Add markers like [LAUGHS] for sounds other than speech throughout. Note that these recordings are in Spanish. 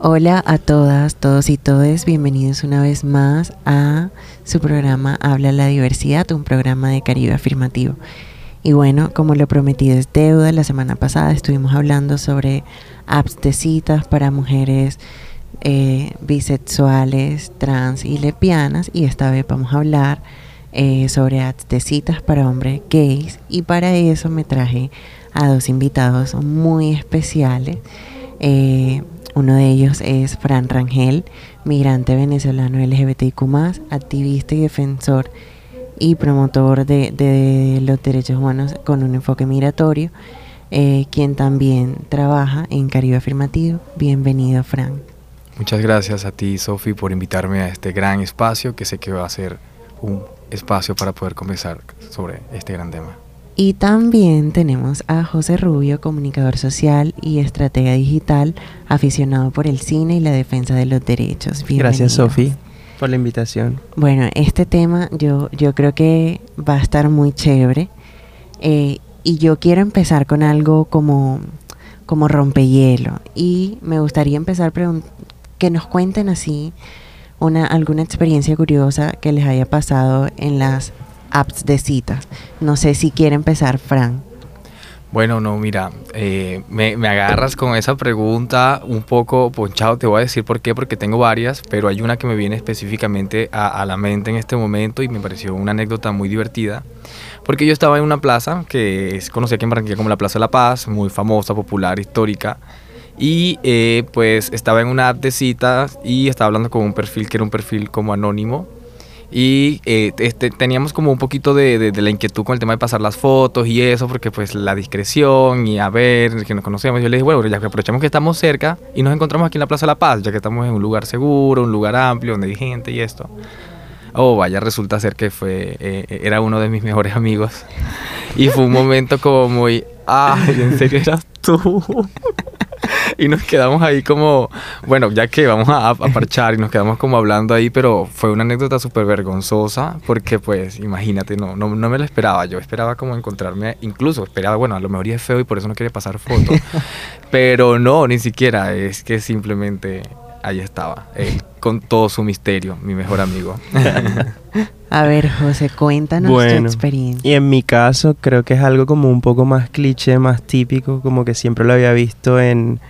Hola a todas, todos y todes, bienvenidos una vez más a su programa Habla la Diversidad, un programa de Caribe Afirmativo. Y bueno, como lo prometido es deuda, la semana pasada estuvimos hablando sobre apps de citas para mujeres eh, bisexuales, trans y lesbianas y esta vez vamos a hablar eh, sobre apps de citas para hombres gays y para eso me traje a dos invitados muy especiales. Eh, uno de ellos es Fran Rangel, migrante venezolano LGBTIQ, activista y defensor y promotor de, los derechos humanos con un enfoque migratorio, eh, quien también trabaja en Caribe Afirmativo. Bienvenido, Fran. Muchas gracias a ti, Sofi, por invitarme a este gran espacio que sé que va a ser un espacio para poder conversar sobre este gran tema. Y también tenemos a José Rubio, comunicador social y estratega digital, aficionado por el cine y la defensa de los derechos. Gracias, Sofi, por la invitación. Bueno, este tema yo, yo creo que va a estar muy chévere. Eh, y yo quiero empezar con algo como, como rompehielo. Y me gustaría empezar que nos cuenten así una, alguna experiencia curiosa que les haya pasado en las apps de citas. No sé si quiere empezar, Fran. Bueno, no, mira, eh, me, agarras con esa pregunta un poco ponchado, te voy a decir por qué, porque tengo varias, pero hay una que me viene específicamente a, la mente en este momento y me pareció una anécdota muy divertida, porque yo estaba en una plaza que es conocida aquí en Barranquilla como la Plaza de la Paz, muy famosa, popular, histórica, y eh, pues estaba en una app de citas y estaba hablando con un perfil que era un perfil como anónimo, y eh, este, teníamos como un poquito de, la inquietud con el tema de pasar las fotos y eso, porque pues la discreción y a ver, que nos conocemos. Yo le dije, bueno, ya que aprovechamos que estamos cerca y nos encontramos aquí en la Plaza de la Paz, ya que estamos en un lugar seguro, un lugar amplio, donde hay gente y esto. Oh, vaya, resulta ser que fue, eh, era uno de mis mejores amigos. [LAUGHS] Y fue un momento como muy, ay, ¿en serio eras tú? [LAUGHS] [LAUGHS] y nos quedamos ahí como, bueno, ya que vamos a, parchar y nos quedamos como hablando ahí, pero fue una anécdota súper vergonzosa porque pues imagínate, no, no, no me lo esperaba, yo esperaba como encontrarme, incluso esperaba, bueno, a lo mejor es feo y por eso no quiere pasar foto, [LAUGHS] pero no, ni siquiera, es que simplemente ahí estaba, él con todo su misterio, mi mejor amigo. [LAUGHS] A ver, José, cuéntanos tu experiencia. Y en mi caso, creo que es algo como un poco más cliché, más típico, como que siempre lo había visto en,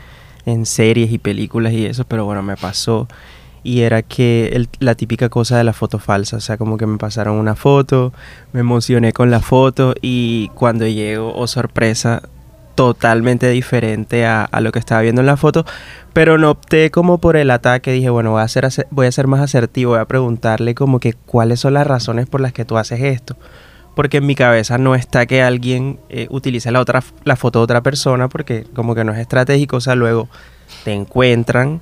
en series y películas y eso, pero bueno, me pasó. Y era que la típica cosa de la foto falsa, o sea, como que me pasaron una foto, me emocioné con la foto y cuando llego, oh sorpresa, totalmente diferente a, lo que estaba viendo en la foto, pero no opté como por el ataque, dije, bueno, voy a, ser, voy a ser más asertivo, voy a preguntarle como que cuáles son las razones por las que tú haces esto, porque en mi cabeza no está que alguien eh, utilice la, otra, la foto de otra persona, porque como que no es estratégico, o sea, luego te encuentran,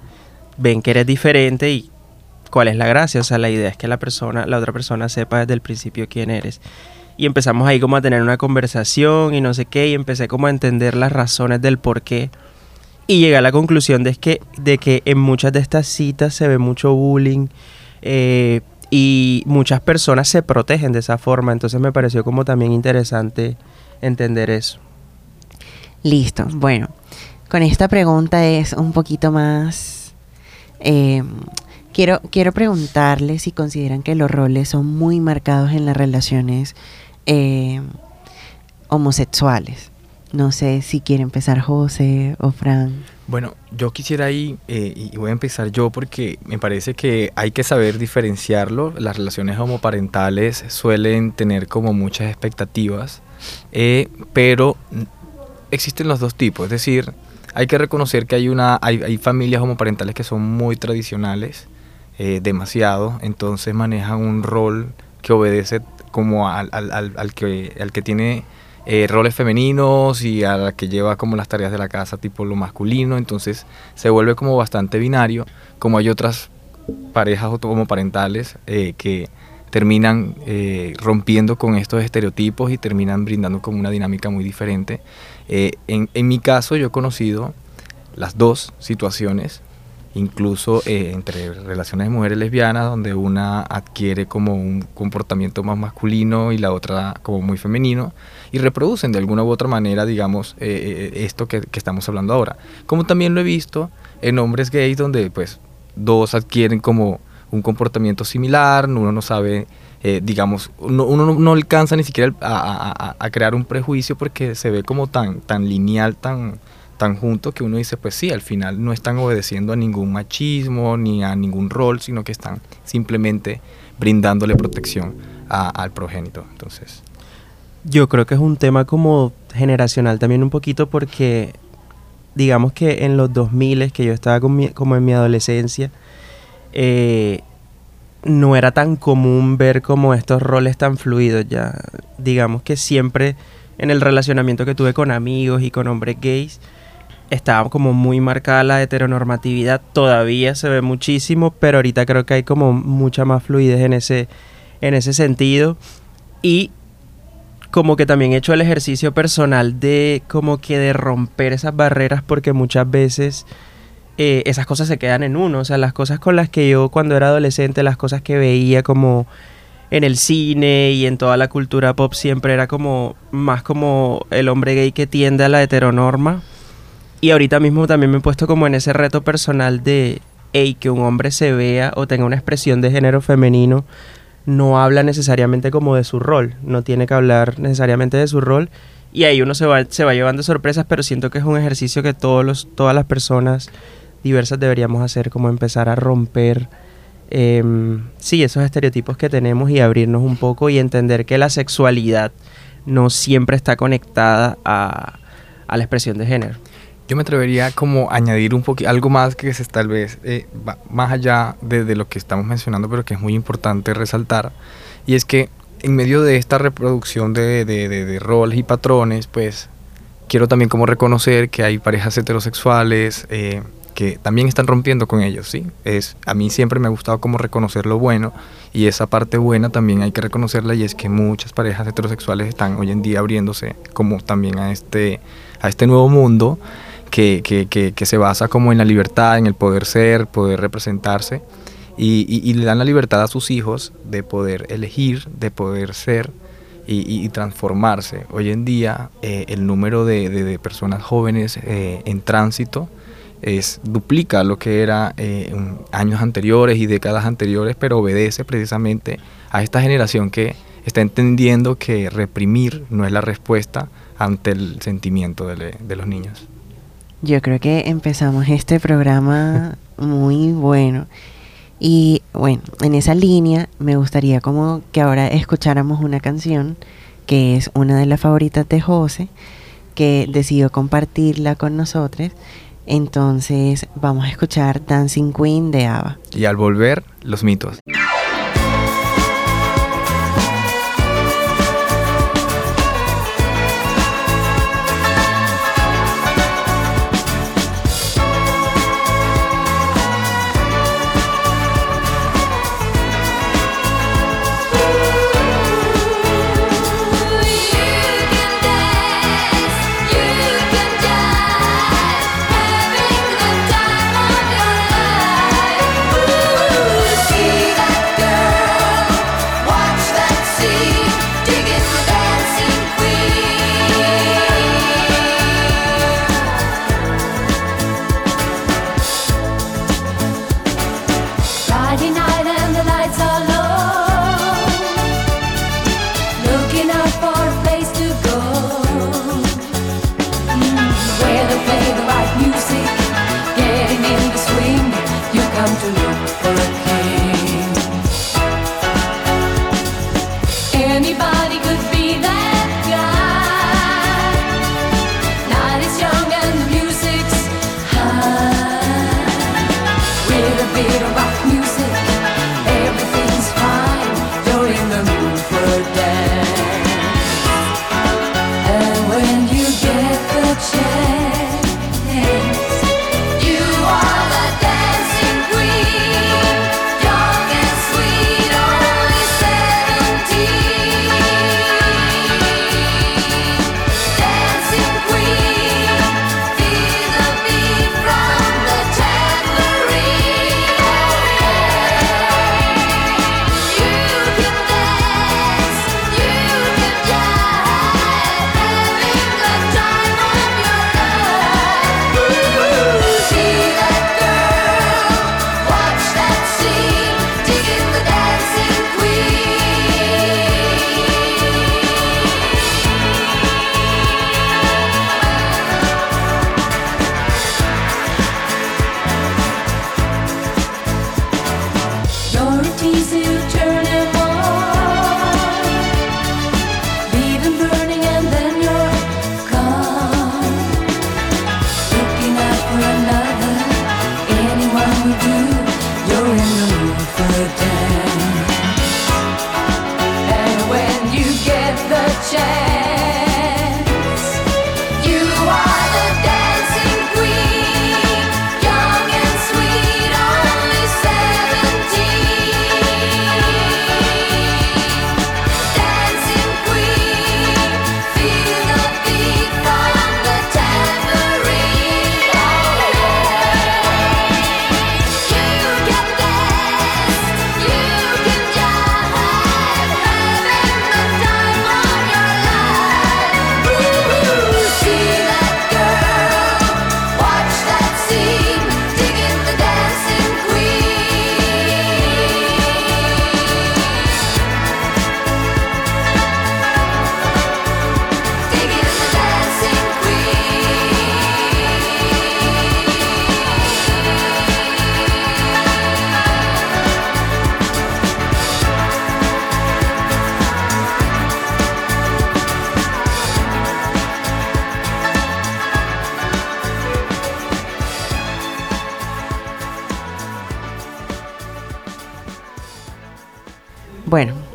ven que eres diferente y cuál es la gracia, o sea, la idea es que la persona, la otra persona sepa desde el principio quién eres y empezamos ahí como a tener una conversación y no sé qué, y empecé como a entender las razones del por qué. Y llegué a la conclusión de que, de que en muchas de estas citas se ve mucho bullying eh, y muchas personas se protegen de esa forma, entonces me pareció como también interesante entender eso. Listo, bueno, con esta pregunta es un poquito más... Eh, quiero, quiero preguntarle si consideran que los roles son muy marcados en las relaciones eh, homosexuales. No sé si quiere empezar José o Fran. Bueno, yo quisiera ahí, eh, y voy a empezar yo porque me parece que hay que saber diferenciarlo. Las relaciones homoparentales suelen tener como muchas expectativas, eh, pero existen los dos tipos. Es decir, hay que reconocer que hay, una, hay, familias homoparentales que son muy tradicionales, demasiado, entonces manejan un rol que obedece como al, que, al que tiene eh, roles femeninos y a la que lleva como las tareas de la casa tipo lo masculino, entonces se vuelve como bastante binario, como hay otras parejas homoparentales eh, que terminan eh, rompiendo con estos estereotipos y terminan brindando como una dinámica muy diferente. en, en mi caso yo he conocido las dos situaciones incluso eh, entre relaciones de mujeres lesbianas, donde una adquiere como un comportamiento más masculino y la otra como muy femenino, y reproducen de alguna u otra manera, digamos, eh, eh, esto que, estamos hablando ahora. Como también lo he visto en hombres gays, donde pues dos adquieren como un comportamiento similar, uno no sabe digamos, uno, no, alcanza ni siquiera a, a, crear un prejuicio porque se ve como tan, tan lineal, tan, tan juntos que uno dice, pues sí, al final no están obedeciendo a ningún machismo ni a ningún rol, sino que están simplemente brindándole protección al progénito. Entonces. Yo creo que es un tema como generacional también un poquito porque digamos que en los 2000 que yo estaba como en mi adolescencia, eh, no era tan común ver como estos roles tan fluidos ya. Digamos que siempre en el relacionamiento que tuve con amigos y con hombres gays, estaba como muy marcada la heteronormatividad, todavía se ve muchísimo, pero ahorita creo que hay como mucha más fluidez en ese, en ese sentido. Y como que también he hecho el ejercicio personal de como que de romper esas barreras porque muchas veces eh, esas cosas se quedan en uno. O sea, las cosas con las que yo cuando era adolescente, las cosas que veía como en el cine y en toda la cultura pop siempre era como más como el hombre gay que tiende a la heteronorma y ahorita mismo también me he puesto como en ese reto personal de, hey, que un hombre se vea o tenga una expresión de género femenino no habla necesariamente como de su rol, no tiene que hablar necesariamente de su rol y ahí uno se va, se va llevando sorpresas, pero siento que es un ejercicio que todos los, todas las personas diversas deberíamos hacer, como empezar a romper, em, sí, esos estereotipos que tenemos y abrirnos un poco y entender que la sexualidad no siempre está conectada a, a la expresión de género. Yo me atrevería como a añadir un poquito, algo más que es tal vez eh, más allá de, lo que estamos mencionando, pero que es muy importante resaltar, y es que en medio de esta reproducción de, de, roles y patrones, pues quiero también como reconocer que hay parejas heterosexuales eh, que también están rompiendo con ellos, ¿sí? Es, a mí siempre me ha gustado como reconocer lo bueno y esa parte buena también hay que reconocerla y es que muchas parejas heterosexuales están hoy en día abriéndose como también a este, a este nuevo mundo que, se basa como en la libertad, en el poder ser, poder representarse, y, le dan la libertad a sus hijos de poder elegir, de poder ser y, transformarse. Hoy en día eh, el número de, personas jóvenes eh, en tránsito es, duplica lo que era eh, años anteriores y décadas anteriores, pero obedece precisamente a esta generación que está entendiendo que reprimir no es la respuesta ante el sentimiento de los niños. Yo creo que empezamos este programa muy bueno. Y bueno, en esa línea me gustaría como que ahora escucháramos una canción que es una de las favoritas de José, que decidió compartirla con nosotros. Entonces vamos a escuchar Dancing Queen de Ava. Y al volver, los mitos.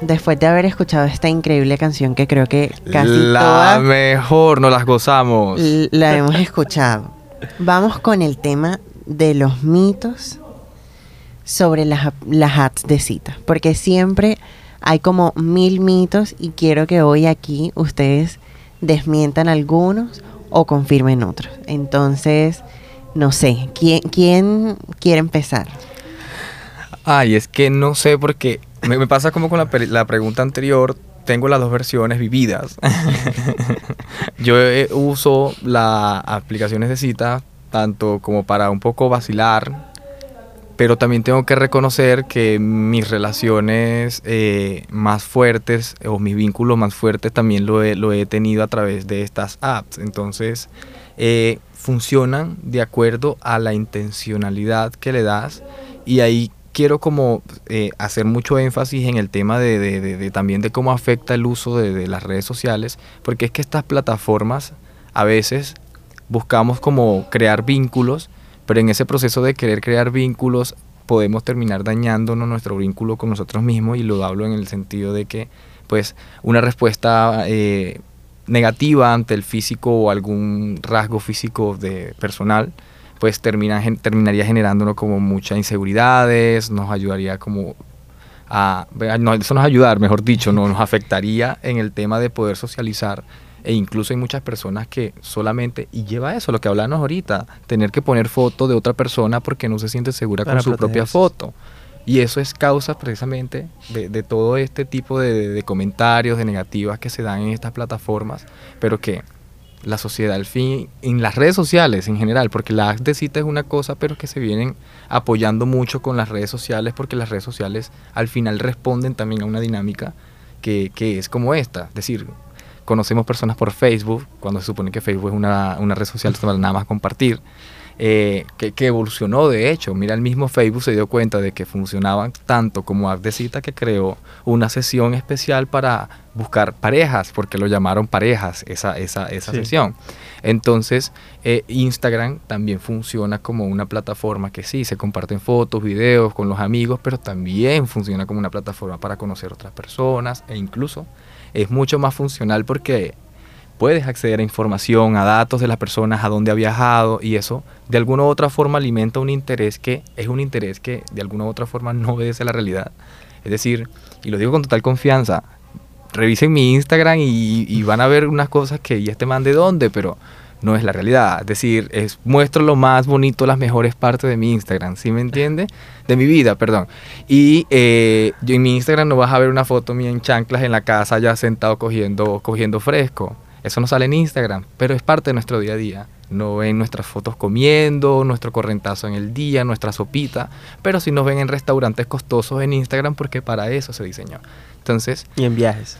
Después de haber escuchado esta increíble canción que creo que casi la mejor, nos las gozamos. la hemos escuchado, vamos con el tema de los mitos sobre las, las apps de cita, porque siempre hay como mil mitos y quiero que hoy aquí ustedes desmientan algunos o confirmen otros. Entonces, no sé, ¿quién, quién quiere empezar? Ay, es que no sé porque me, me pasa como con la, la pregunta anterior. Tengo las dos versiones vividas. [LAUGHS] Yo eh, uso las aplicaciones de cita tanto como para un poco vacilar, pero también tengo que reconocer que mis relaciones eh, más fuertes o mis vínculos más fuertes también lo he, lo he tenido a través de estas apps. Entonces, eh, funcionan de acuerdo a la intencionalidad que le das y ahí quiero como eh, hacer mucho énfasis en el tema de, de- de- de también de cómo afecta el uso de, las redes sociales, porque es que estas plataformas a veces buscamos como crear vínculos, pero en ese proceso de querer crear vínculos podemos terminar dañándonos nuestro vínculo con nosotros mismos y lo hablo en el sentido de que pues una respuesta eh, negativa ante el físico o algún rasgo físico de personal pues termina, terminaría generándonos como muchas inseguridades, nos ayudaría como a, no, eso nos ayudar, mejor dicho, no, nos afectaría en el tema de poder socializar e incluso hay muchas personas que solamente, y lleva eso, lo que hablamos ahorita, tener que poner foto de otra persona porque no se siente segura Para con su propia foto. Y eso es causa precisamente de, de todo este tipo de, de comentarios, de negativas que se dan en estas plataformas, pero que la sociedad al fin, en las redes sociales en general, porque la de cita es una cosa, pero que se vienen apoyando mucho con las redes sociales, porque las redes sociales al final responden también a una dinámica que, que es como esta, es decir, conocemos personas por Facebook, cuando se supone que Facebook es una, una red social para nada más compartir, eh, que, que evolucionó de hecho. Mira, el mismo Facebook se dio cuenta de que funcionaban tanto como app de cita que creó una sesión especial para buscar parejas, porque lo llamaron parejas esa, esa, esa Sí. sesión. Entonces, eh, Instagram también funciona como una plataforma que sí, se comparten fotos, videos con los amigos, pero también funciona como una plataforma para conocer otras personas e incluso es mucho más funcional porque puedes acceder a información, a datos de las personas, a dónde ha viajado y eso de alguna u otra forma alimenta un interés que es un interés que de alguna u otra forma no obedece a la realidad. Es decir, y lo digo con total confianza, revisen mi Instagram y, van a ver unas cosas que ya este man de dónde, pero no es la realidad. Es decir, es, muestro lo más bonito, las mejores partes de mi Instagram, ¿sí me entiende? De mi vida, perdón. Y eh, en mi Instagram no vas a ver una foto mía en chanclas en la casa ya sentado cogiendo, cogiendo fresco. Eso no sale en Instagram, pero es parte de nuestro día a día. No ven nuestras fotos comiendo, nuestro correntazo en el día, nuestra sopita, pero sí nos ven en restaurantes costosos en Instagram porque para eso se diseñó. Entonces, Y en viajes.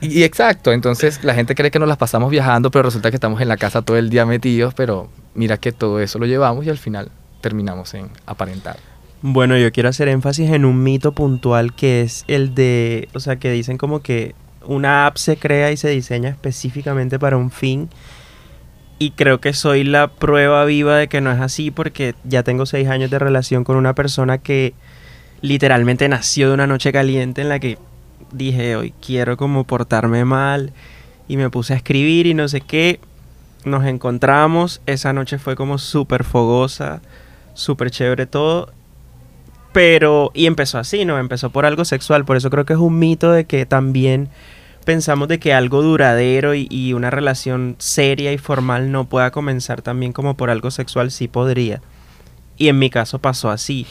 y, y exacto, entonces la gente cree que nos las pasamos viajando, pero resulta que estamos en la casa todo el día metidos, pero mira que todo eso lo llevamos y al final terminamos en aparentar. Bueno, yo quiero hacer énfasis en un mito puntual que es el de, o sea, que dicen como que una app se crea y se diseña específicamente para un fin. Y creo que soy la prueba viva de que no es así porque ya tengo seis años de relación con una persona que literalmente nació de una noche caliente en la que dije, hoy quiero como portarme mal y me puse a escribir y no sé qué. Nos encontramos, esa noche fue como súper fogosa, súper chévere todo. Pero, y empezó así, ¿no? Empezó por algo sexual, por eso creo que es un mito de que también pensamos de que algo duradero y, una relación seria y formal no pueda comenzar también como por algo sexual, sí podría. Y en mi caso pasó así.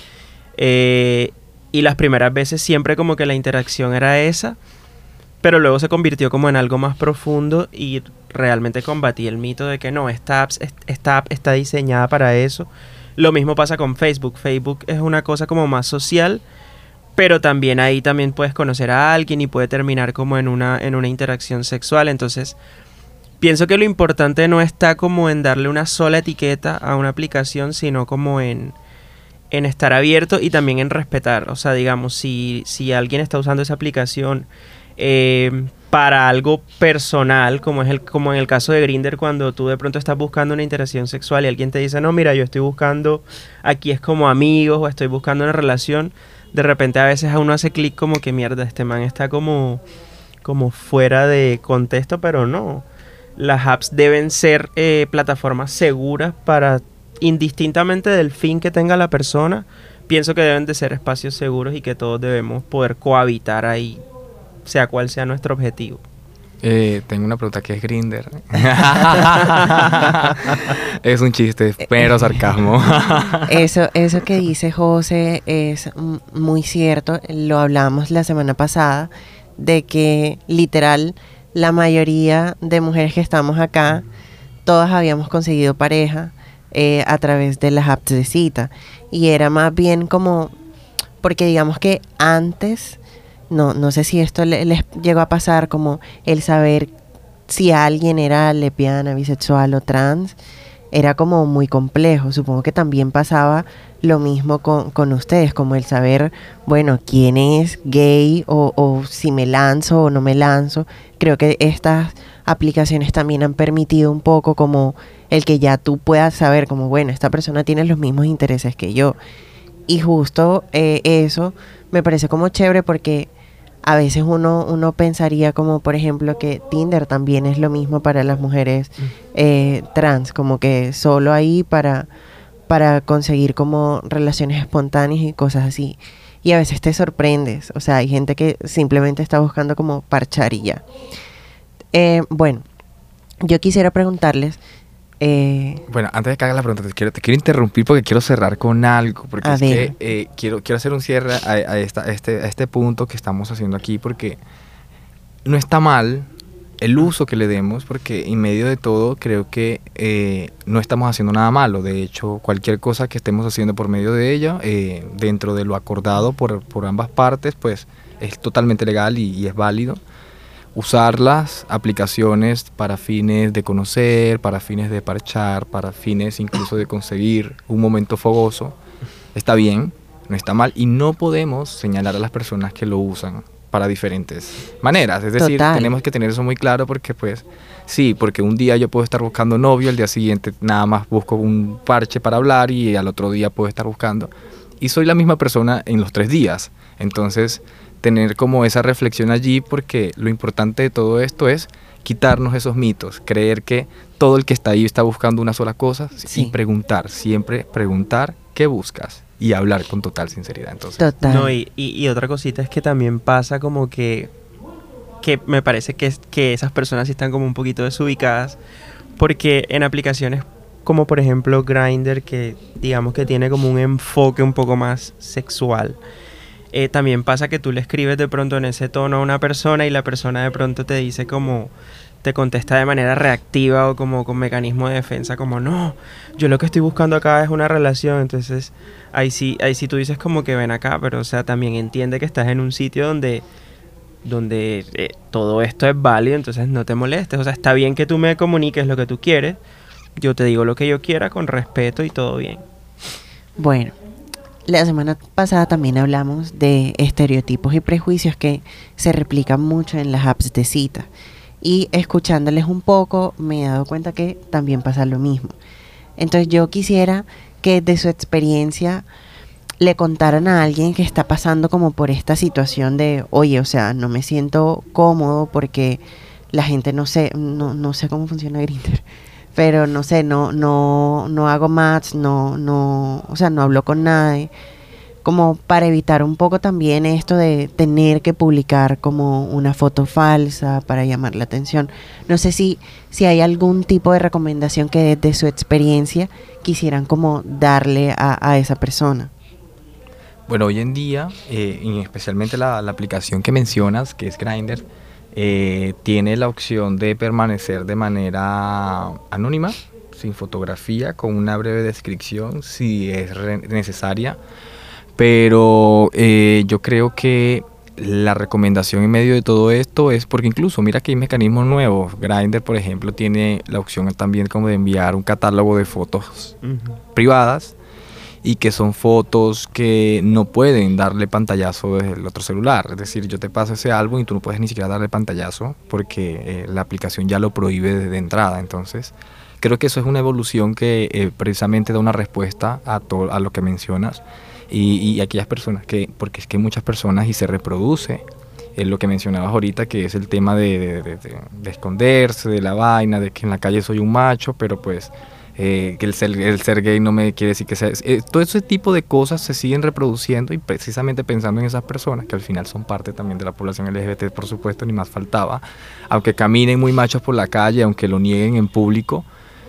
Eh, y las primeras veces siempre como que la interacción era esa, pero luego se convirtió como en algo más profundo y realmente combatí el mito de que no, esta app, esta app está diseñada para eso. Lo mismo pasa con Facebook. Facebook es una cosa como más social, pero también ahí también puedes conocer a alguien y puede terminar como en una, en una interacción sexual. Entonces, pienso que lo importante no está como en darle una sola etiqueta a una aplicación, sino como en, en estar abierto y también en respetar. O sea, digamos, si, si alguien está usando esa aplicación eh, para algo personal, como es el, como en el caso de Grinder, cuando tú de pronto estás buscando una interacción sexual y alguien te dice, no, mira, yo estoy buscando, aquí es como amigos o estoy buscando una relación, de repente a veces a uno hace clic como que mierda, este man está como, como fuera de contexto, pero no. Las apps deben ser eh, plataformas seguras para, indistintamente del fin que tenga la persona, pienso que deben de ser espacios seguros y que todos debemos poder cohabitar ahí, sea cual sea nuestro objetivo. Eh, tengo una pregunta que es Grinder. [LAUGHS] es un chiste, pero sarcasmo. [LAUGHS] eso, eso que dice José es muy cierto. Lo hablamos la semana pasada de que literal la mayoría de mujeres que estamos acá, todas habíamos conseguido pareja eh, a través de las apps de cita. Y era más bien como, porque digamos que antes no, no sé si esto les llegó a pasar como el saber si alguien era lesbiana, bisexual o trans, era como muy complejo. Supongo que también pasaba lo mismo con, ustedes, como el saber, bueno, quién es gay o, o, si me lanzo o no me lanzo. Creo que estas aplicaciones también han permitido un poco como el que ya tú puedas saber como, bueno, esta persona tiene los mismos intereses que yo. Y justo eh, eso me parece como chévere porque a veces uno, uno pensaría como por ejemplo que Tinder también es lo mismo para las mujeres mm. eh, trans, como que solo ahí para, para conseguir como relaciones espontáneas y cosas así. Y a veces te sorprendes, o sea, hay gente que simplemente está buscando como parchar y ya. Eh, bueno, yo quisiera preguntarles eh, bueno, antes de que hagas la pregunta, te quiero, te quiero interrumpir porque quiero cerrar con algo, porque es que eh, quiero, quiero hacer un cierre a, esta, este, a este punto que estamos haciendo aquí, porque no está mal el uso que le demos, porque en medio de todo creo que eh, no estamos haciendo nada malo. De hecho, cualquier cosa que estemos haciendo por medio de ella, dentro de lo acordado por, por, ambas partes, pues es totalmente legal y es válido usar las aplicaciones para fines de conocer, para fines de parchar, para fines incluso de conseguir un momento fogoso, está bien, no está mal y no podemos señalar a las personas que lo usan para diferentes maneras. Es decir, tenemos que tener eso muy claro porque pues sí, porque un día yo puedo estar buscando novio, al día siguiente nada más busco un parche para hablar y al otro día puedo estar buscando. Y soy la misma persona en los tres días. Entonces, tener como esa reflexión allí porque lo importante de todo esto es quitarnos esos mitos, creer que todo el que está ahí está buscando una sola cosa y preguntar, siempre preguntar qué buscas y hablar con total sinceridad. Entonces. No, y, y, otra cosita es que también pasa como que, que me parece que, que esas personas están como un poquito desubicadas porque en aplicaciones como por ejemplo Grindr que digamos que tiene como un enfoque un poco más sexual eh, también pasa que tú le escribes de pronto en ese tono a una persona y la persona de pronto te dice como te contesta de manera reactiva o como con mecanismo de defensa como no, yo lo que estoy buscando acá es una relación, entonces ahí sí, ahí sí tú dices como que ven acá, pero o sea, también entiende que estás en un sitio donde donde eh, todo esto es válido, entonces no te molestes, o sea, está bien que tú me comuniques lo que tú quieres, yo te digo lo que yo quiera con respeto y todo bien. Bueno, la semana pasada también hablamos de estereotipos y prejuicios que se replican mucho en las apps de cita. Y escuchándoles un poco me he dado cuenta que también pasa lo mismo. Entonces yo quisiera que de su experiencia le contaran a alguien que está pasando como por esta situación de, oye, o sea, no me siento cómodo porque la gente no sé, no, no sé cómo funciona Grindr pero no sé, no, no, no hago más, no, no, o sea, no hablo con nadie, como para evitar un poco también esto de tener que publicar como una foto falsa para llamar la atención. No sé si, si hay algún tipo de recomendación que desde su experiencia quisieran como darle a, esa persona. Bueno, hoy en día, eh, y especialmente la, la, aplicación que mencionas, que es Grindr, eh, tiene la opción de permanecer de manera anónima, sin fotografía, con una breve descripción si es necesaria. Pero eh, yo creo que la recomendación en medio de todo esto es porque incluso mira que hay mecanismos nuevos. Grindr, por ejemplo, tiene la opción también como de enviar un catálogo de fotos privadas y que son fotos que no pueden darle pantallazo desde el otro celular. Es decir, yo te paso ese álbum y tú no puedes ni siquiera darle pantallazo porque eh, la aplicación ya lo prohíbe de entrada. Entonces, creo que eso es una evolución que eh, precisamente da una respuesta a, todo, a lo que mencionas y, aquellas personas que, porque es que muchas personas y se reproduce, es lo que mencionabas ahorita, que es el tema de, esconderse, de la vaina, de que en la calle soy un macho, pero pues eh, que el ser, el ser, gay no me quiere decir que sea... Eh, todo ese tipo de cosas se siguen reproduciendo y precisamente pensando en esas personas, que al final son parte también de la población LGBT, por supuesto, ni más faltaba, aunque caminen muy machos por la calle, aunque lo nieguen en público,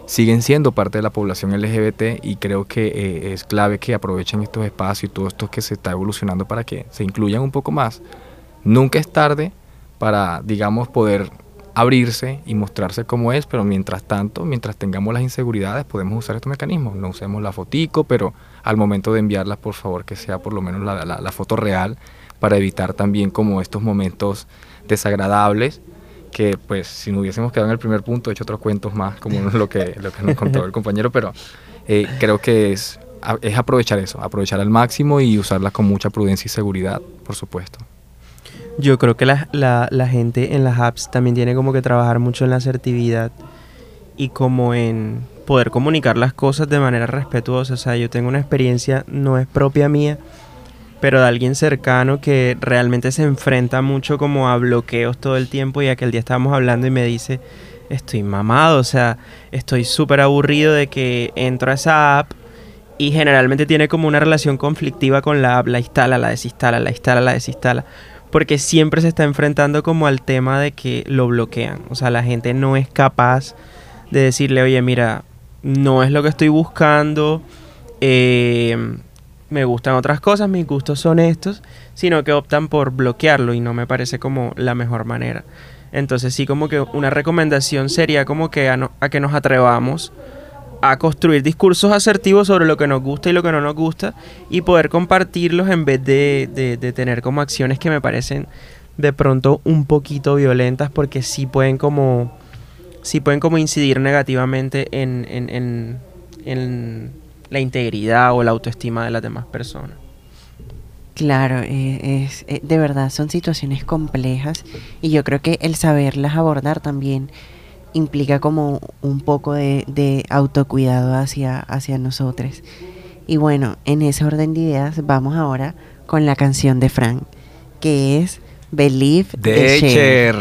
siguen siendo parte de la población LGBT y creo que eh, es clave que aprovechen estos espacios y todo esto que se está evolucionando para que se incluyan un poco más. Nunca es tarde para, digamos, poder abrirse y mostrarse como es, pero mientras tanto, mientras tengamos las inseguridades, podemos usar estos mecanismos. No usemos la fotico, pero al momento de enviarla, por favor, que sea por lo menos la, la foto real, para evitar también como estos momentos desagradables que pues si no hubiésemos quedado en el primer punto, he hecho otros cuentos más, como [LAUGHS] lo que, lo que nos contó el compañero, pero eh, creo que es, es aprovechar eso, aprovechar al máximo y usarla con mucha prudencia y seguridad, por supuesto. Yo creo que la, la, la gente en las apps también tiene como que trabajar mucho en la asertividad y como en poder comunicar las cosas de manera respetuosa. O sea, yo tengo una experiencia, no es propia mía, pero de alguien cercano que realmente se enfrenta mucho como a bloqueos todo el tiempo y aquel día estábamos hablando y me dice, estoy mamado, o sea, estoy súper aburrido de que entro a esa app y generalmente tiene como una relación conflictiva con la app, la instala, la desinstala, la instala, la desinstala, porque siempre se está enfrentando como al tema de que lo bloquean, o sea, la gente no es capaz de decirle, oye, mira, no es lo que estoy buscando, eh, me gustan otras cosas, mis gustos son estos, sino que optan por bloquearlo y no me parece como la mejor manera. Entonces sí como que una recomendación sería como que a, que nos atrevamos a construir discursos asertivos sobre lo que nos gusta y lo que no nos gusta y poder compartirlos en vez de, tener como acciones que me parecen de pronto un poquito violentas porque sí pueden como sí pueden como incidir negativamente en, en, en la integridad o la autoestima de las demás personas. Claro, eh, es, eh, de verdad son situaciones complejas y yo creo que el saberlas abordar también implica como un poco de, autocuidado hacia, hacia nosotros. Y bueno, en ese orden de ideas vamos ahora con la canción de Frank, que es Believe de, Cher.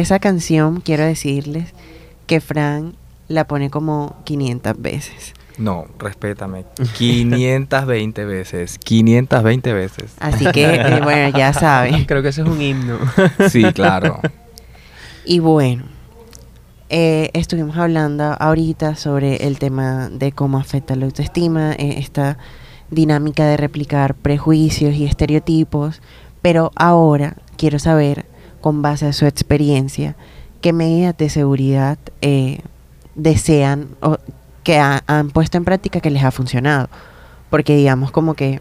Esa canción, quiero decirles que Fran la pone como 500 veces. No, respétame. 520 veces. 520 veces. Así que, [LAUGHS] eh, bueno, ya saben. [LAUGHS] Creo que ese es un himno. [LAUGHS] Sí, claro. Y bueno, eh, estuvimos hablando ahorita sobre el tema de cómo afecta la autoestima, eh, esta dinámica de replicar prejuicios y estereotipos, pero ahora quiero saber, con base a su experiencia, qué medidas de seguridad eh, desean o que ha- han puesto en práctica que les ha funcionado. Porque digamos como que,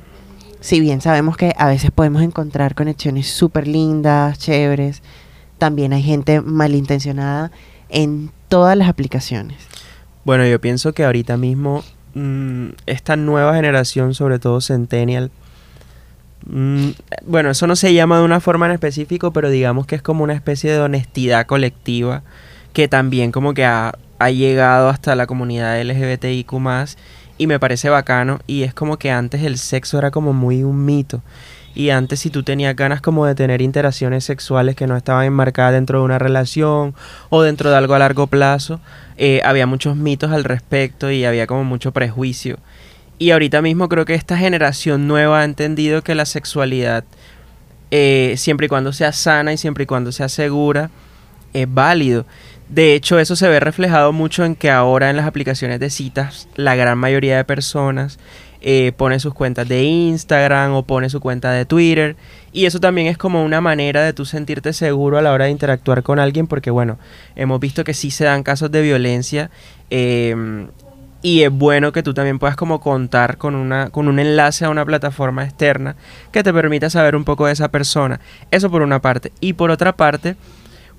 si bien sabemos que a veces podemos encontrar conexiones súper lindas, chéveres, también hay gente malintencionada en todas las aplicaciones. Bueno, yo pienso que ahorita mismo mm, esta nueva generación, sobre todo Centennial, mm, bueno, eso no se llama de una forma en específico, pero digamos que es como una especie de honestidad colectiva que también como que ha, llegado hasta la comunidad LGBTIQ+, y me parece bacano, y es como que antes el sexo era como muy un mito. Y antes si tú tenías ganas como de tener interacciones sexuales que no estaban enmarcadas dentro de una relación o dentro de algo a largo plazo, eh, había muchos mitos al respecto y había como mucho prejuicio. Y ahorita mismo creo que esta generación nueva ha entendido que la sexualidad, eh, siempre y cuando sea sana y siempre y cuando sea segura, es válido. De hecho, eso se ve reflejado mucho en que ahora en las aplicaciones de citas, la gran mayoría de personas eh, pone sus cuentas de Instagram o pone su cuenta de Twitter. Y eso también es como una manera de tú sentirte seguro a la hora de interactuar con alguien, porque bueno, hemos visto que sí se dan casos de violencia. eh, y es bueno que tú también puedas como contar con, una, con un enlace a una plataforma externa que te permita saber un poco de esa persona. Eso por una parte. Y por otra parte,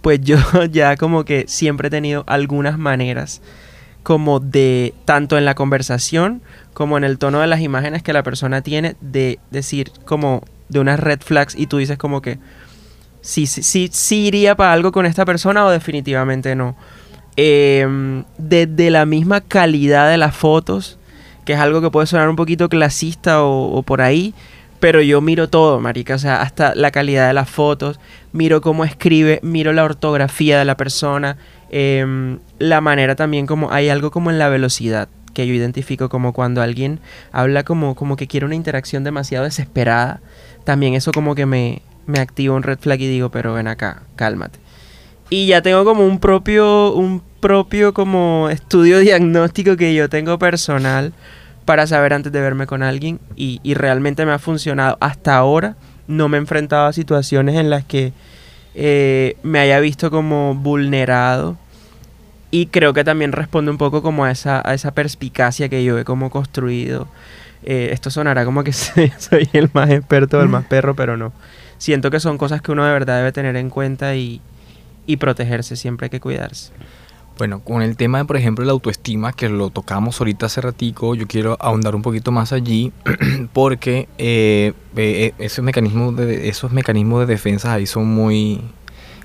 pues yo [LAUGHS] ya como que siempre he tenido algunas maneras como de, tanto en la conversación como en el tono de las imágenes que la persona tiene, de decir como de unas red flags y tú dices como que sí, sí, sí, sí iría para algo con esta persona o definitivamente no. Em, desde la misma calidad de las fotos, que es algo que puede sonar un poquito clasista o, por ahí, pero yo miro todo, marica, o sea, hasta la calidad de las fotos, miro cómo escribe, miro la ortografía de la persona, em, la manera también como hay algo como en la velocidad que yo identifico como cuando alguien habla como, como que quiere una interacción demasiado desesperada, también eso como que me, me activa un red flag y digo, pero ven acá, cálmate. Y ya tengo como un propio, un propio como estudio [LAUGHS] diagnóstico que yo tengo personal para saber antes de verme con alguien y, y realmente me ha funcionado. Hasta ahora no me he enfrentado a situaciones en las que eh, me haya visto como vulnerado y creo que también responde un poco como a esa, a esa perspicacia que yo he como construido. Eh, esto sonará como que [LAUGHS] soy el más experto, el más [LAUGHS] perro, pero no. Siento que son cosas que uno de verdad debe tener en cuenta y, y protegerse, siempre hay que cuidarse. Bueno, con el tema de, por ejemplo, la autoestima, que lo tocamos ahorita hace ratico, yo quiero ahondar un poquito más allí, [CLEARS THROAT] porque eh, eh, esos, mecanismos de, esos mecanismos de defensa ahí son muy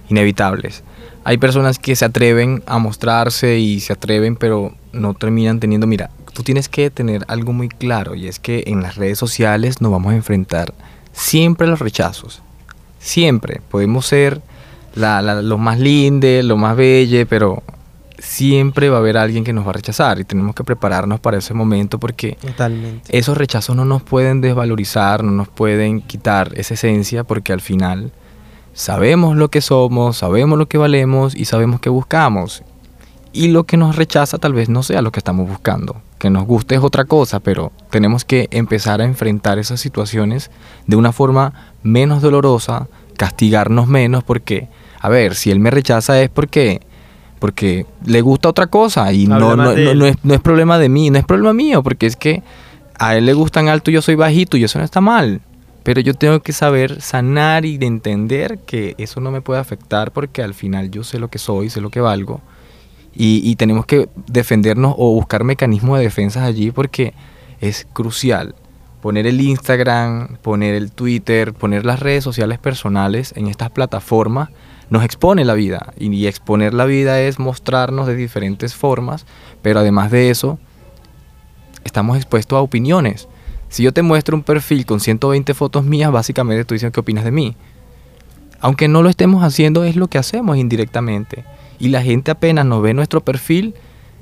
inevitables. Hay personas que se atreven a mostrarse y se atreven, pero no terminan teniendo, mira, tú tienes que tener algo muy claro, y es que en las redes sociales nos vamos a enfrentar siempre a los rechazos. Siempre. Podemos ser la, la- lo más linde, lo más belle, pero siempre va a haber alguien que nos va a rechazar y tenemos que prepararnos para ese momento porque Totalmente. esos rechazos no nos pueden desvalorizar, no nos pueden quitar esa esencia porque al final sabemos lo que somos, sabemos lo que valemos y sabemos qué buscamos. Y lo que nos rechaza tal vez no sea lo que estamos buscando. Que nos guste es otra cosa, pero tenemos que empezar a enfrentar esas situaciones de una forma menos dolorosa, castigarnos menos porque, a ver, si él me rechaza es porque porque le gusta otra cosa y no, no, no- es, no es problema de mí, no es problema mío, porque es que a él le gustan alto y yo soy bajito y eso no está mal. Pero yo tengo que saber sanar y de entender que eso no me puede afectar porque al final yo sé lo que soy, sé lo que valgo. Y, y tenemos que defendernos o buscar mecanismos de defensa allí porque es crucial. Poner el Instagram, poner el Twitter, poner las redes sociales personales en estas plataformas nos expone la vida. Y, exponer la vida es mostrarnos de diferentes formas, pero además de eso, estamos expuestos a opiniones. Si yo te muestro un perfil con 120 fotos mías, básicamente tú dices qué opinas de mí. Aunque no lo estemos haciendo, es lo que hacemos indirectamente. Y la gente apenas nos ve nuestro perfil,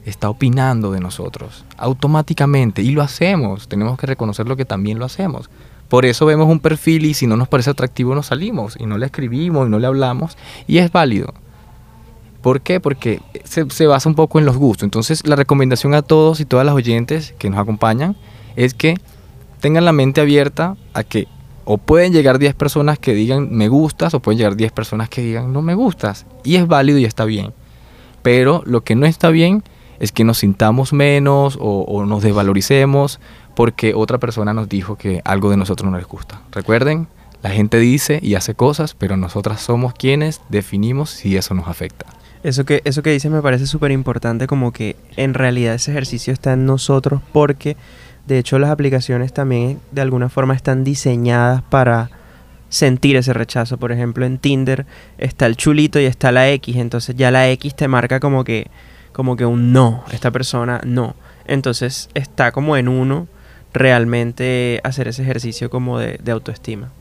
está opinando de nosotros automáticamente. Y lo hacemos. Tenemos que reconocer lo que también lo hacemos. Por eso vemos un perfil y si no nos parece atractivo nos salimos y no le escribimos y no le hablamos. Y es válido. ¿Por qué? Porque se, se, basa un poco en los gustos. Entonces la recomendación a todos y todas las oyentes que nos acompañan es que tengan la mente abierta a que o pueden llegar 10 personas que digan me gustas o pueden llegar 10 personas que digan no me gustas. Y es válido y está bien. Pero lo que no está bien es que nos sintamos menos o, o nos desvaloricemos porque otra persona nos dijo que algo de nosotros no les gusta. Recuerden, la gente dice y hace cosas, pero nosotras somos quienes definimos si eso nos afecta. Eso que, eso que dices me parece súper importante, como que en realidad ese ejercicio está en nosotros porque de hecho las aplicaciones también de alguna forma están diseñadas para sentir ese rechazo. Por ejemplo, en Tinder está el chulito y está la X, entonces ya la X te marca como que, como que un no, esta persona no. Entonces está como en uno realmente hacer ese ejercicio como de, autoestima.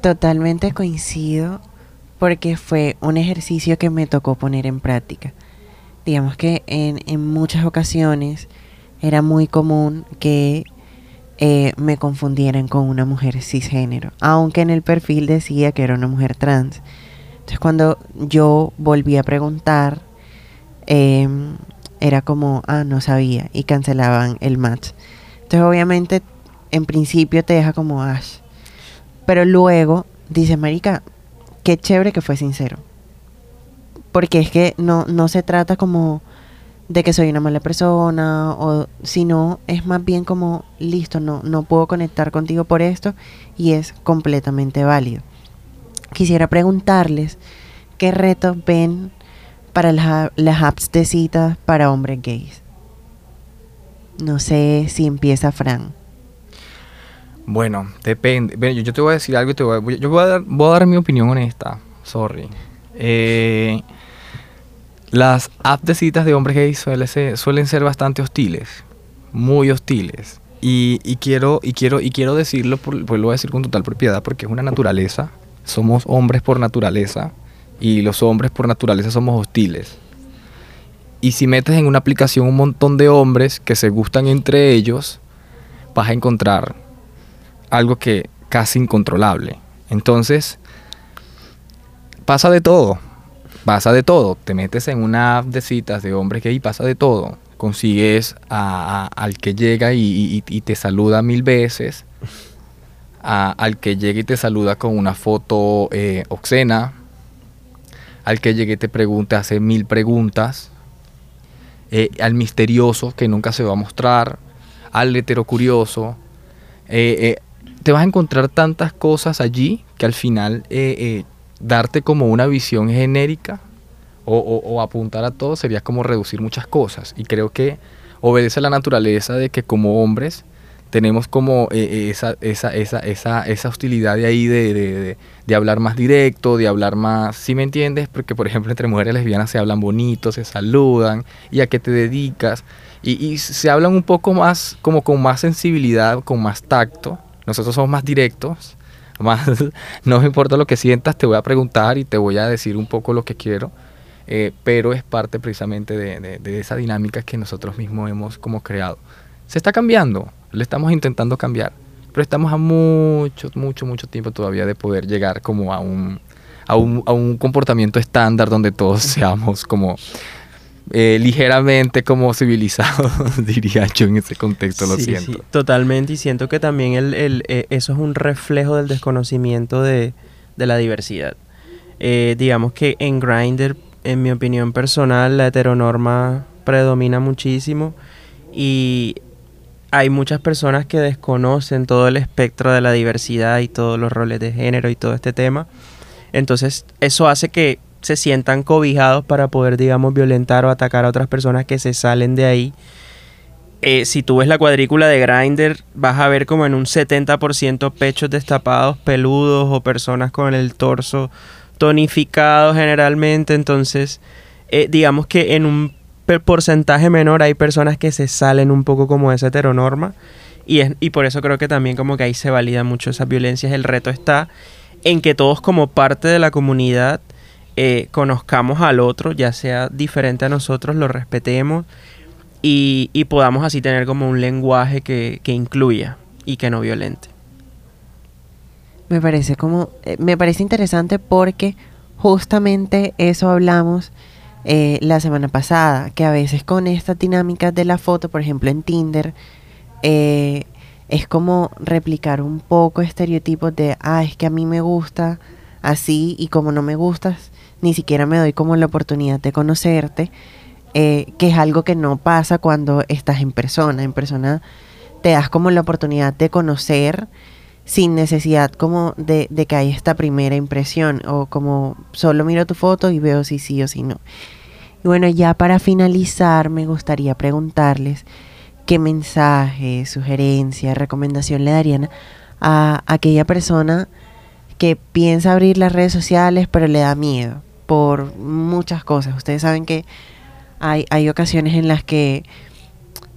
Totalmente coincido porque fue un ejercicio que me tocó poner en práctica. Digamos que en, en muchas ocasiones era muy común que eh, me confundieran con una mujer cisgénero, aunque en el perfil decía que era una mujer trans. Entonces cuando yo volví a preguntar, eh, era como, ah, no sabía, y cancelaban el match. Entonces obviamente en principio te deja como Ash. Pero luego dice, Marica, qué chévere que fue sincero. Porque es que no, no se trata como de que soy una mala persona, o sino es más bien como, listo, no, no puedo conectar contigo por esto y es completamente válido. Quisiera preguntarles qué retos ven para las, las apps de citas para hombres gays. No sé si empieza Fran. Bueno, depende. Bueno, yo, te voy a decir algo y te voy a, yo voy a, dar, mi opinión honesta. Sorry. Eh, las apps de citas de hombres gays suelen ser, suelen ser bastante hostiles, muy hostiles. Y, y, quiero, y, quiero, y quiero decirlo, por, pues lo voy a decir con total propiedad, porque es una naturaleza. Somos hombres por naturaleza y los hombres por naturaleza somos hostiles. Y si metes en una aplicación un montón de hombres que se gustan entre ellos, vas a encontrar algo que casi incontrolable. Entonces, pasa de todo pasa de todo. Te metes en una app de citas de hombres que ahí pasa de todo. Consigues al que llega y, te saluda mil veces. Al que llega y te saluda con una foto eh, obscena. Al que llegue y te pregunta, hace mil preguntas. Eh, al misterioso que nunca se va a mostrar. Al heterocurioso. Eh, te vas a encontrar tantas cosas allí que al final darte como una visión genérica o, o, o, apuntar a todo sería como reducir muchas cosas. Y creo que obedece a la naturaleza de que como hombres tenemos como eh, esa, esa, esa, esa, esa hostilidad de ahí de, de, de, hablar más directo, de hablar más, si me entiendes? Porque por ejemplo entre mujeres lesbianas se hablan bonito, se saludan, y a qué te dedicas, y, y se hablan un poco más, como con más sensibilidad, con más tacto. Nosotros somos más directos, más [LAUGHS] no me importa lo que sientas, te voy a preguntar y te voy a decir un poco lo que quiero, eh, pero es parte precisamente de, de, de, esa dinámica que nosotros mismos hemos como creado. Se está cambiando, le estamos intentando cambiar, pero estamos a mucho, mucho, mucho tiempo todavía de poder llegar como a un, a un, a un comportamiento estándar donde todos seamos como eh, ligeramente como civilizado, [LAUGHS] diría yo en ese contexto, lo sí, siento. Sí, totalmente, y siento que también el, el, eh, eso es un reflejo del desconocimiento de, de la diversidad. Eh, digamos que en Grindr, en mi opinión personal, la heteronorma predomina muchísimo y hay muchas personas que desconocen todo el espectro de la diversidad y todos los roles de género y todo este tema. Entonces, eso hace que se sientan cobijados para poder, digamos, violentar o atacar a otras personas que se salen de ahí. Eh, si tú ves la cuadrícula de Grindr, vas a ver como en un 70% pechos destapados, peludos o personas con el torso tonificado generalmente. Entonces, eh, digamos que en un porcentaje menor hay personas que se salen un poco como de esa heteronorma. Y, es, y por eso creo que también como que ahí se valida mucho esas violencias. El reto está en que todos como parte de la comunidad eh, conozcamos al otro, ya sea diferente a nosotros, lo respetemos y, podamos así tener como un lenguaje que, incluya y que no violente. Me parece como, eh, me parece interesante porque justamente eso hablamos eh, la semana pasada, que a veces con estas dinámicas de la foto, por ejemplo en Tinder, es como replicar un poco estereotipos de, ah, es que a mí me gusta así y como no me gustas, ni siquiera me doy como la oportunidad de conocerte, eh, que es algo que no pasa cuando estás en persona. En persona te das como la oportunidad de conocer sin necesidad como de, de que haya esta primera impresión o como solo miro tu foto y veo si sí o si no. Y bueno, ya para finalizar me gustaría preguntarles qué mensaje, sugerencia, recomendación le darían a aquella persona que piensa abrir las redes sociales pero le da miedo por muchas cosas. Ustedes saben que hay, hay ocasiones en las que,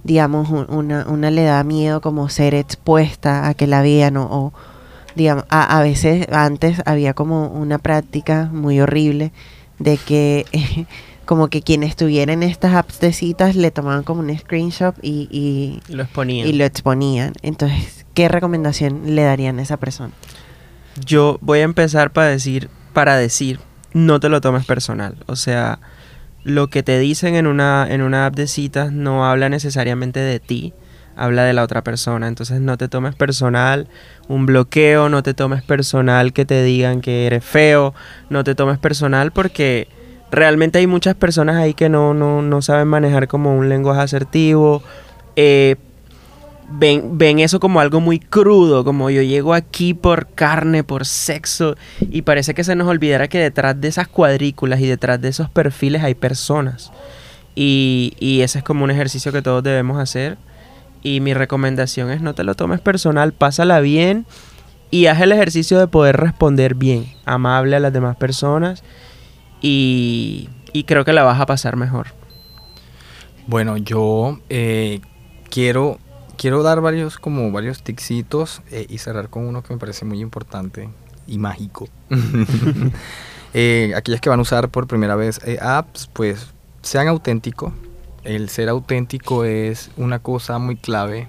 digamos, una, una le da miedo como ser expuesta a que la vean o, digamos, a, a, veces antes había como una práctica muy horrible de que... [LAUGHS] como que quienes estuvieran en estas apps de citas le tomaban como un screenshot y, y, lo exponían. Y lo exponían. Entonces, ¿qué recomendación le darían a esa persona? Yo voy a empezar para decir, para decir, no te lo tomes personal. O sea, lo que te dicen en una, en una app de citas no habla necesariamente de ti, habla de la otra persona. Entonces no te tomes personal un bloqueo, no te tomes personal que te digan que eres feo, no te tomes personal porque realmente hay muchas personas ahí que no, no, saben manejar como un lenguaje asertivo. Eh, ven, ven eso como algo muy crudo, como yo llego aquí por carne, por sexo, y parece que se nos olvidara que detrás de esas cuadrículas y detrás de esos perfiles hay personas. Y, y ese es como un ejercicio que todos debemos hacer. Y mi recomendación es no te lo tomes personal, pásala bien y haz el ejercicio de poder responder bien, amable a las demás personas y, creo que la vas a pasar mejor. Bueno, yo eh, quiero, quiero dar varios, como varios ticsitos eh, y cerrar con uno que me parece muy importante y mágico. [LAUGHS] eh, aquellas que van a usar por primera vez eh, apps, pues sean auténticos. El ser auténtico es una cosa muy clave.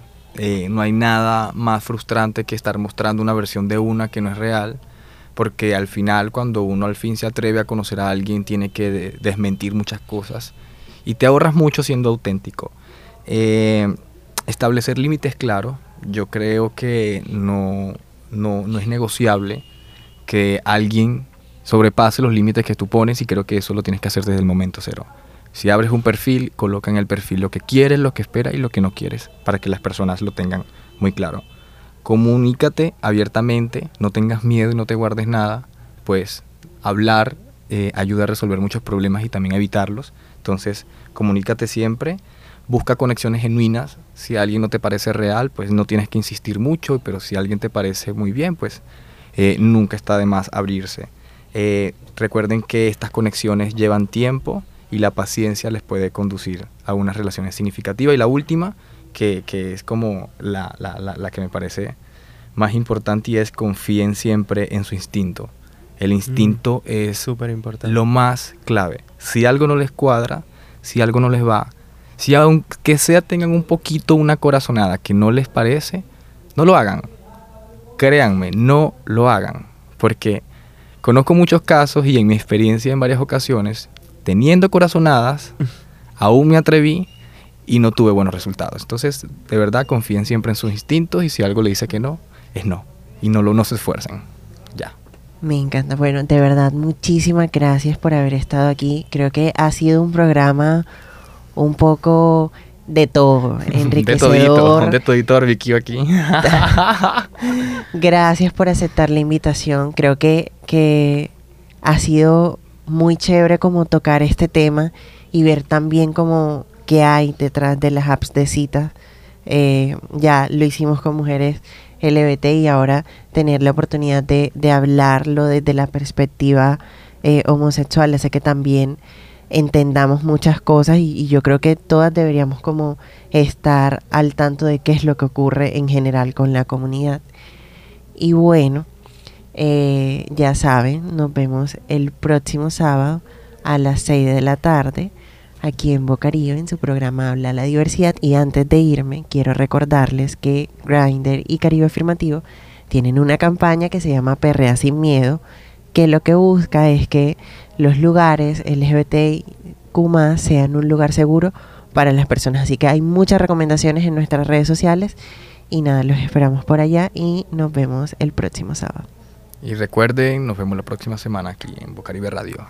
no hay nada más frustrante que estar mostrando una versión de una que no es real porque al final cuando uno al fin se atreve a conocer a alguien tiene que desmentir muchas cosas y te ahorras mucho siendo auténtico. Eh, establecer límites claros, yo creo que no, no, es negociable que alguien sobrepase los límites que tú pones y creo que eso lo tienes que hacer desde el momento cero. Si abres un perfil, coloca en el perfil lo que quieres, lo que esperas y lo que no quieres, para que las personas lo tengan muy claro comunícate abiertamente, no tengas miedo y no te guardes nada, pues hablar eh, ayuda a resolver muchos problemas y también evitarlos. Entonces, comunícate siempre, busca conexiones genuinas. Si alguien no te parece real, pues no tienes que insistir mucho, pero si alguien te parece muy bien, pues eh, nunca está de más abrirse. Eh, recuerden que estas conexiones llevan tiempo y la paciencia les puede conducir a unas relaciones significativas. Y la última, que, es como la, que me parece más importante y es confíen siempre en su instinto. El instinto mm, es importante. lo más clave. Si algo no les cuadra, si algo no les va, si aunque sea tengan un poquito una corazonada que no les parece, no lo hagan. Créanme, no lo hagan. Porque conozco muchos casos y en mi experiencia en varias ocasiones, teniendo corazonadas, [LAUGHS] aún me atreví y no tuve buenos resultados. Entonces, de verdad, confíen siempre en sus instintos y si algo le dice que no, es no. Y no, lo, no se esfuercen. Ya. Me encanta. Bueno, de verdad, muchísimas gracias por haber estado aquí. Creo que ha sido un programa un poco de todo, [LAUGHS] enriquecedor. de todito, de Vicky aquí. [LAUGHS] gracias por aceptar la invitación. Creo que, que ha sido muy chévere como tocar este tema y ver también como qué hay detrás de las apps de citas. Eh, ya lo hicimos con mujeres LBT y ahora tener la oportunidad de, hablarlo desde la perspectiva eh, homosexual hace que también entendamos muchas cosas y, yo creo que todas deberíamos como estar al tanto de qué es lo que ocurre en general con la comunidad. Y bueno, Eh, ya saben, nos vemos el próximo sábado a las 6 de la tarde aquí en Bocarío en su programa Habla la Diversidad. Y antes de irme, quiero recordarles que Grinder y Caribe Afirmativo tienen una campaña que se llama Perrea sin Miedo, que lo que busca es que los lugares LGBTQ sean un lugar seguro para las personas. Así que hay muchas recomendaciones en nuestras redes sociales. Y nada, los esperamos por allá y nos vemos el próximo sábado. Y recuerden, nos vemos la próxima semana aquí en Bocaribe Radio.